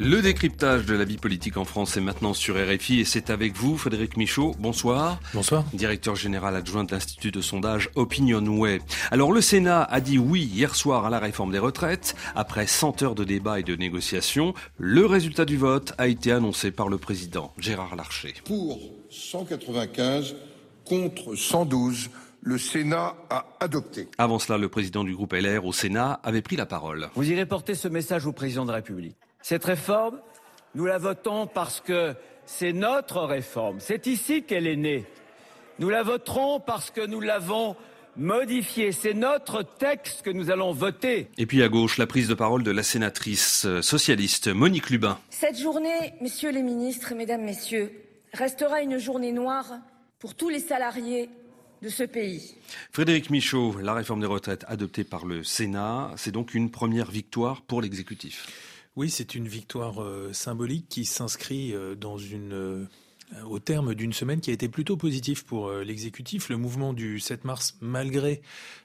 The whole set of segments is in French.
Le décryptage de la vie politique en France est maintenant sur RFI et c'est avec vous, Frédéric Michaud. Bonsoir. Bonsoir. Directeur général adjoint de l'Institut de sondage Opinionway. Alors le Sénat a dit oui hier soir à la réforme des retraites. Après 100 heures de débat et de négociations, le résultat du vote a été annoncé par le président Gérard Larcher. Pour 195 contre 112, le Sénat a adopté. Avant cela, le président du groupe LR au Sénat avait pris la parole. Vous irez porter ce message au président de la République. Cette réforme, nous la votons parce que c'est notre réforme. C'est ici qu'elle est née. Nous la voterons parce que nous l'avons modifiée. C'est notre texte que nous allons voter. Et puis à gauche, la prise de parole de la sénatrice socialiste Monique Lubin. Cette journée, messieurs les ministres, mesdames, messieurs, restera une journée noire pour tous les salariés de ce pays. Frédéric Michaud, la réforme des retraites adoptée par le Sénat, c'est donc une première victoire pour l'exécutif. Oui, c'est une victoire euh, symbolique qui s'inscrit euh, euh, au terme d'une semaine qui a été plutôt positive pour l'exécutif. Le mouvement du 7 mars, malgré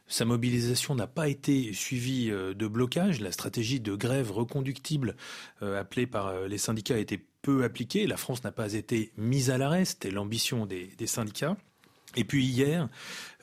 sa mobilisation, n'a pas été suivi de blocage. La stratégie de grève reconductible appelée par les syndicats a été peu appliquée. La France n'a pas été mise à l'arrêt. C'était l'ambition des syndicats. Et puis hier,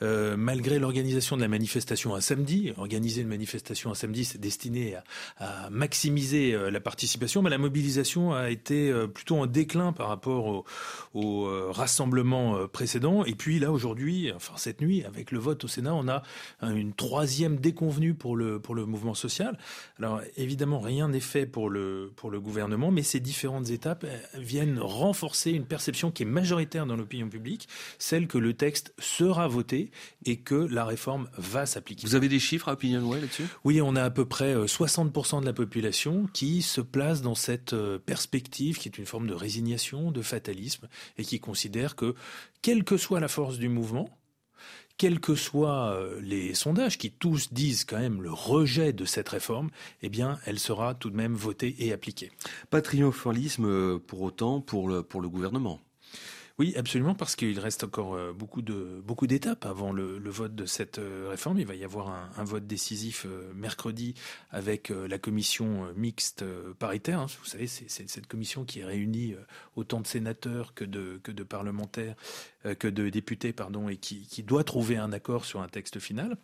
euh, malgré l'organisation de la manifestation un samedi, organiser une manifestation un samedi, c'est destiné à, à maximiser euh, la participation, mais la mobilisation a été euh, plutôt en déclin par rapport au, au rassemblement précédent. Et puis là, aujourd'hui, enfin cette nuit, avec le vote au Sénat, on a une troisième déconvenue pour le pour le mouvement social. Alors évidemment, rien n'est fait pour le pour le gouvernement, mais ces différentes étapes viennent renforcer une perception qui est majoritaire dans l'opinion publique, celle que le texte sera voté et que la réforme va s'appliquer. Vous avez des chiffres à Opinionway là-dessus? Oui, on a à peu près 60% de la population qui se place dans cette perspective qui est une forme de résignation, de fatalisme et qui considère que, quelle que soit la force du mouvement, quels que soient les sondages qui tous disent quand même le rejet de cette réforme, eh bien, elle sera tout de même votée et appliquée. Pas triomphalisme pour autant pour le, pour le gouvernement. Oui, absolument, parce qu'il reste encore beaucoup de beaucoup d'étapes avant le, vote de cette réforme. Il va y avoir un, vote décisif mercredi avec la commission mixte paritaire. Vous savez, c'est cette commission qui réunit autant de sénateurs que de que de parlementaires, que de députés, pardon, et qui, qui doit trouver un accord sur un texte final.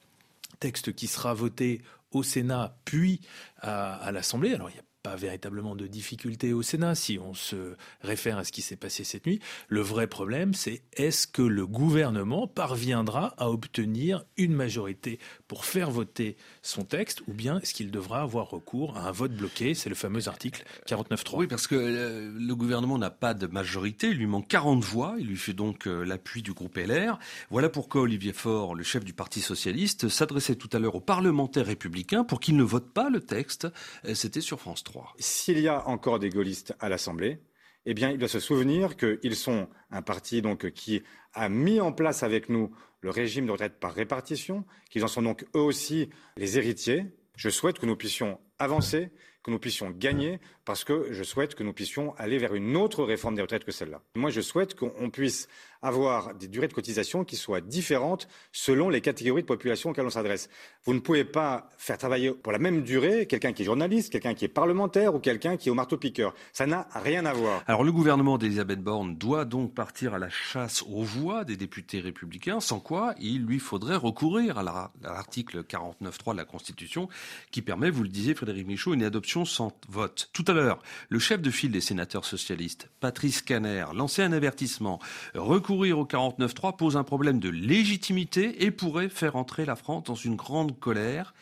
Texte qui sera voté au Sénat puis à, à l'Assemblée. Alors il y a pas véritablement de difficulté au Sénat si on se réfère à ce qui s'est passé cette nuit. Le vrai problème, c'est est-ce que le gouvernement parviendra à obtenir une majorité pour faire voter son texte ou bien est-ce qu'il devra avoir recours à un vote bloqué? C'est le fameux article 49.3. Oui, parce que le gouvernement n'a pas de majorité, il lui manque 40 voix, il lui fait donc l'appui du groupe LR. Voilà pourquoi Olivier Faure, le chef du Parti socialiste, s'adressait tout à l'heure aux parlementaires républicains pour qu'ils ne votent pas le texte. C'était sur France 3. S'il y a encore des gaullistes à l'Assemblée, eh bien, il doit se souvenir qu'ils sont un parti donc qui a mis en place avec nous le régime de retraite par répartition, qu'ils en sont donc eux aussi les héritiers. Je souhaite que nous puissions avancer, que nous puissions gagner, parce que je souhaite que nous puissions aller vers une autre réforme des retraites que celle-là. Moi, je souhaite qu'on puisse avoir des durées de cotisation qui soient différentes selon les catégories de population auxquelles on s'adresse. Vous ne pouvez pas faire travailler pour la même durée quelqu'un qui est journaliste, quelqu'un qui est parlementaire ou quelqu'un qui est au marteau-piqueur. Ça n'a rien à voir. Alors le gouvernement d'Elisabeth Borne doit donc partir à la chasse aux voix des députés républicains, sans quoi il lui faudrait recourir à l'article 49.3 de la Constitution qui permet, vous le disiez Frédéric Michaud, une adoption sans vote. Tout à l'heure, le chef de file des sénateurs socialistes, Patrice Caner, lançait un avertissement. Recourir au 49.3 pose un problème de légitimité et pourrait faire entrer la France dans une grande colère.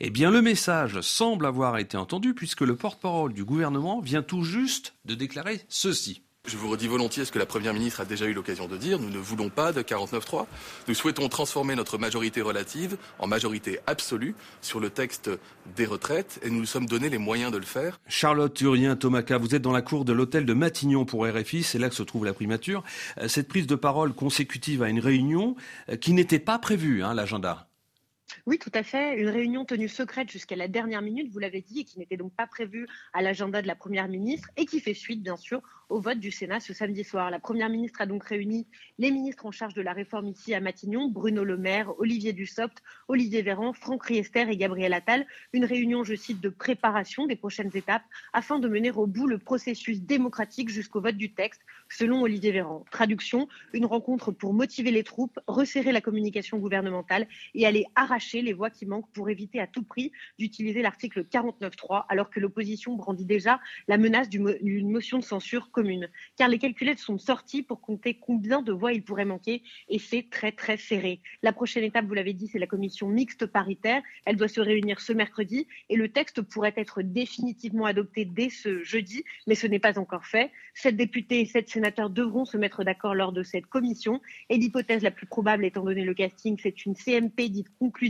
Eh bien, le message semble avoir été entendu puisque le porte-parole du gouvernement vient tout juste de déclarer ceci. Je vous redis volontiers ce que la Première ministre a déjà eu l'occasion de dire. Nous ne voulons pas de 49.3. Nous souhaitons transformer notre majorité relative en majorité absolue sur le texte des retraites et nous nous sommes donné les moyens de le faire. Charlotte Turien, Tomaca, vous êtes dans la cour de l'hôtel de Matignon pour RFI. C'est là que se trouve la primature. Cette prise de parole consécutive à une réunion qui n'était pas prévue, hein, l'agenda. Oui, tout à fait. Une réunion tenue secrète jusqu'à la dernière minute, vous l'avez dit, et qui n'était donc pas prévue à l'agenda de la Première ministre, et qui fait suite, bien sûr, au vote du Sénat ce samedi soir. La Première ministre a donc réuni les ministres en charge de la réforme ici à Matignon, Bruno Le Maire, Olivier Dussopt, Olivier Véran, Franck Riester et Gabriel Attal. Une réunion, je cite, de préparation des prochaines étapes afin de mener au bout le processus démocratique jusqu'au vote du texte, selon Olivier Véran. Traduction, une rencontre pour motiver les troupes, resserrer la communication gouvernementale et aller arracher les voix qui manquent pour éviter à tout prix d'utiliser l'article 49.3 alors que l'opposition brandit déjà la menace d'une motion de censure commune. Car les calculettes sont sortis pour compter combien de voix il pourrait manquer et c'est très très serré. La prochaine étape, vous l'avez dit, c'est la commission mixte paritaire. Elle doit se réunir ce mercredi et le texte pourrait être définitivement adopté dès ce jeudi, mais ce n'est pas encore fait. Sept députés et sept sénateurs devront se mettre d'accord lors de cette commission et l'hypothèse la plus probable, étant donné le casting, c'est une CMP dite conclusive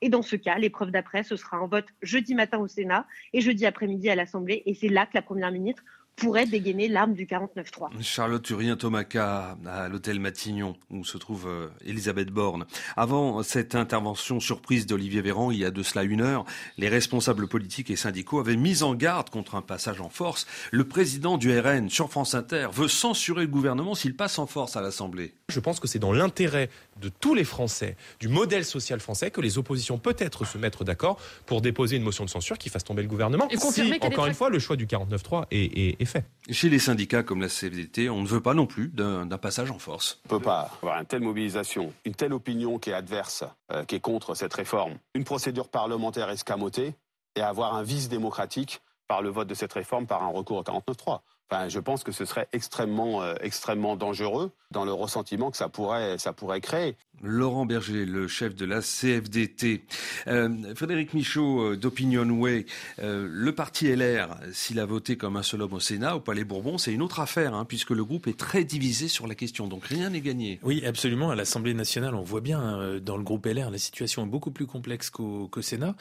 et dans ce cas, l'épreuve d'après, ce sera un vote jeudi matin au Sénat et jeudi après-midi à l'Assemblée. Et c'est là que la Première ministre pourrait dégainer l'arme du 49-3. Charlotte Turien Tomaca à l'hôtel Matignon où se trouve euh, Elisabeth Borne. Avant cette intervention surprise d'Olivier Véran il y a de cela une heure, les responsables politiques et syndicaux avaient mis en garde contre un passage en force. Le président du RN sur France Inter veut censurer le gouvernement s'il passe en force à l'Assemblée. Je pense que c'est dans l'intérêt de tous les Français, du modèle social français, que les oppositions peut-être se mettent d'accord pour déposer une motion de censure qui fasse tomber le gouvernement. Et si, encore une fois, le choix du 49-3 est, est fait. Chez les syndicats comme la CFDT, on ne veut pas non plus d'un passage en force. On ne peut pas avoir une telle mobilisation, une telle opinion qui est adverse, euh, qui est contre cette réforme, une procédure parlementaire escamotée et avoir un vice démocratique par le vote de cette réforme par un recours au 49-3 je pense que ce serait extrêmement, euh, extrêmement dangereux dans le ressentiment que ça pourrait, ça pourrait créer. Laurent Berger, le chef de la CFDT. Euh, Frédéric Michaud euh, d'Opinion Way, le parti LR, s'il a voté comme un seul homme au Sénat, au Palais Bourbon, c'est une autre affaire, hein, puisque le groupe est très divisé sur la question, donc rien n'est gagné. Oui, absolument. À l'Assemblée nationale, on voit bien, dans le groupe LR, la situation est beaucoup plus complexe qu'au Sénat,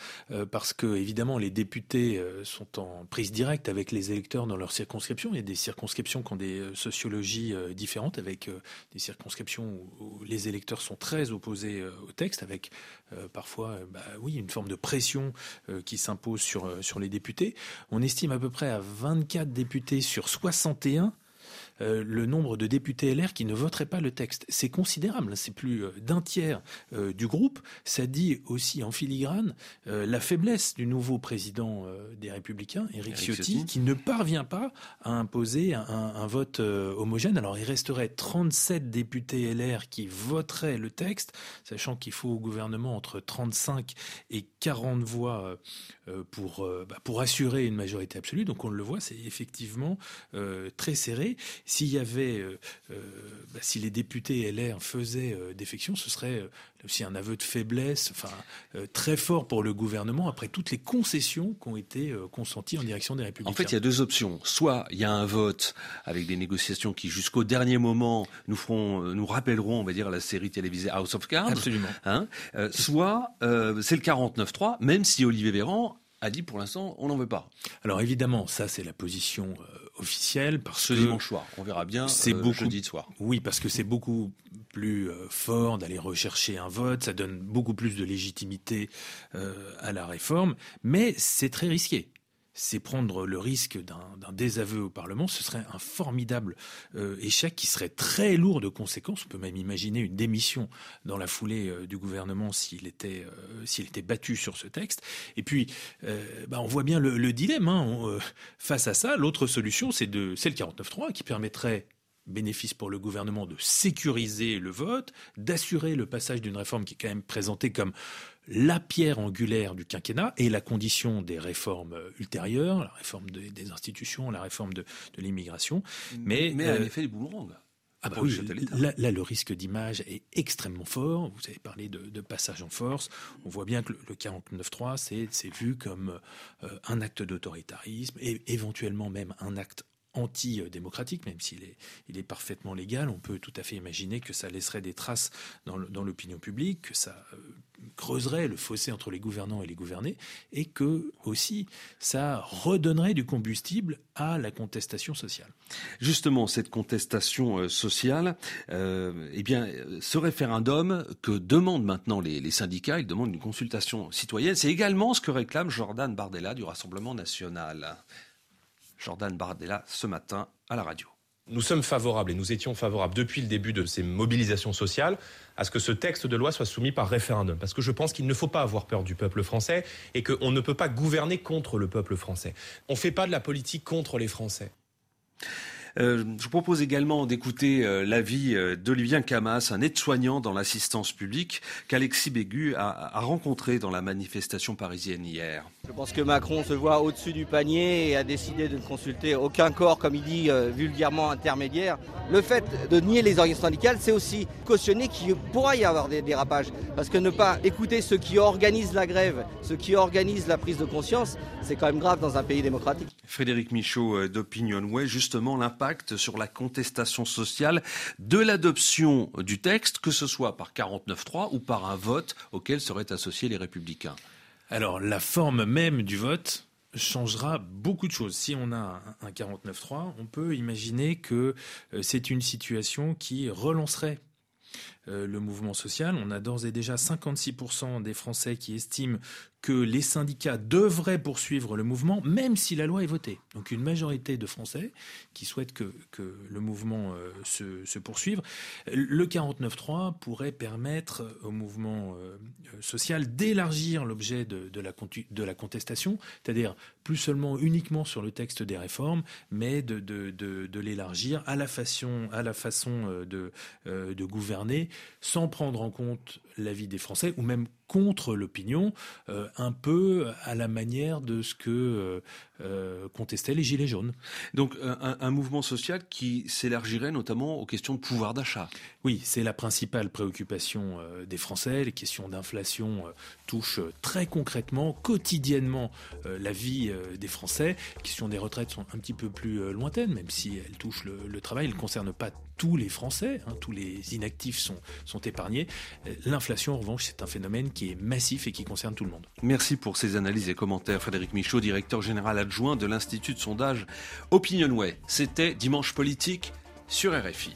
parce que, évidemment, les députés sont en prise directe avec les électeurs dans leur circonscription il y a des circonscriptions qui ont des euh, sociologies euh, différentes, avec euh, des circonscriptions où, les électeurs sont très opposés au texte, avec parfois, bah, oui, une forme de pression qui s'impose sur, sur les députés. On estime à peu près à 24 députés sur 61 euh, le nombre de députés LR qui ne voteraient pas le texte. C'est considérable, c'est plus euh, d'un tiers euh, du groupe. Ça dit aussi en filigrane la faiblesse du nouveau président des Républicains, Éric Ciotti, qui ne parvient pas à imposer un, vote homogène. Alors il resterait 37 députés LR qui voteraient le texte, sachant qu'il faut au gouvernement entre 35 et 40 voix pour, bah, pour assurer une majorité absolue. Donc on le voit, c'est effectivement très serré. S'il y avait, euh, euh, bah, si les députés LR faisaient euh, défection, ce serait aussi un aveu de faiblesse, enfin très fort pour le gouvernement après toutes les concessions qui ont été consenties en direction des Républicains. En fait, il y a deux options. Soit il y a un vote avec des négociations qui, jusqu'au dernier moment, nous feront, nous rappelleront, on va dire, la série télévisée House of Cards. Absolument. Hein soit c'est le 49-3, même si Olivier Véran a dit pour l'instant on n'en veut pas. Alors évidemment, ça c'est la position officielle parce ce dimanche soir. On verra bien. C'est euh, beaucoup jeudi soir. Oui, parce que c'est beaucoup plus euh, fort d'aller rechercher un vote. Ça donne beaucoup plus de légitimité euh, à la réforme, mais c'est très risqué c'est prendre le risque d'un désaveu au Parlement. Ce serait un formidable euh, échec qui serait très lourd de conséquences. On peut même imaginer une démission dans la foulée euh, du gouvernement s'il était, euh, était battu sur ce texte. Et puis, bah, on voit bien le, dilemme. Hein. face à ça, l'autre solution, c'est le 49.3 qui permettrait bénéfice pour le gouvernement de sécuriser le vote, d'assurer le passage d'une réforme qui est quand même présentée comme la pierre angulaire du quinquennat et la condition des réformes ultérieures, la réforme des institutions, la réforme de, l'immigration. Mais, mais à l'effet du boomerang. Ah bah là, le risque d'image est extrêmement fort. Vous avez parlé de, passage en force. On voit bien que le, 49.3, c'est vu comme euh, un acte d'autoritarisme et éventuellement même un acte antidémocratique, même s'il est, il est parfaitement légal. On peut tout à fait imaginer que ça laisserait des traces dans l'opinion publique, que ça euh, creuserait le fossé entre les gouvernants et les gouvernés, et que aussi ça redonnerait du combustible à la contestation sociale. Justement, cette contestation euh, sociale, euh, eh bien, ce référendum que demandent maintenant les, les syndicats, ils demandent une consultation citoyenne, c'est également ce que réclame Jordan Bardella du Rassemblement national. Jordan Bardella ce matin à la radio. Nous sommes favorables et nous étions favorables depuis le début de ces mobilisations sociales à ce que ce texte de loi soit soumis par référendum. Parce que je pense qu'il ne faut pas avoir peur du peuple français et qu'on ne peut pas gouverner contre le peuple français. On ne fait pas de la politique contre les Français. Euh, je vous propose également d'écouter euh, l'avis euh, d'Olivien Camas, un aide-soignant dans l'assistance publique qu'Alexis Bégu a, a, rencontré dans la manifestation parisienne hier. Je pense que Macron se voit au-dessus du panier et a décidé de ne consulter aucun corps, comme il dit vulgairement intermédiaire. Le fait de nier les organisations syndicales, c'est aussi cautionner qu'il pourra y avoir des dérapages. Parce que ne pas écouter ceux qui organisent la grève, ceux qui organisent la prise de conscience, c'est quand même grave dans un pays démocratique. Frédéric Michaud d'Opinionway, justement l'impact sur la contestation sociale de l'adoption du texte, que ce soit par 49.3 ou par un vote auquel seraient associés les républicains Alors, la forme même du vote changera beaucoup de choses. Si on a un 49.3, on peut imaginer que euh, c'est une situation qui relancerait euh, le mouvement social. On a d'ores et déjà 56% des Français qui estiment que les syndicats devraient poursuivre le mouvement, même si la loi est votée. Donc une majorité de Français qui souhaitent que, que le mouvement euh, se, poursuive. Le 49.3 pourrait permettre au mouvement euh, social d'élargir l'objet de, de, la, de la contestation, c'est-à-dire plus seulement uniquement sur le texte des réformes, mais de, de, de l'élargir à la façon, à la façon de, de gouverner sans prendre en compte l'avis des Français ou même contre l'opinion, euh, un peu à la manière de ce que euh, euh, contestaient les Gilets jaunes. Donc un, un mouvement social qui s'élargirait notamment aux questions de pouvoir d'achat. Oui, c'est la principale préoccupation des Français. Les questions d'inflation touchent très concrètement, quotidiennement la vie des Français. Les questions des retraites sont un petit peu plus lointaines, même si elles touchent le, le travail. Elles ne concernent pas tous les Français, hein, tous les inactifs sont, sont épargnés. L'inflation, en revanche, c'est un phénomène qui est massif et qui concerne tout le monde. Merci pour ces analyses et commentaires, Frédéric Michaud, directeur général adjoint de l'Institut de sondage Opinionway. C'était Dimanche politique sur RFI.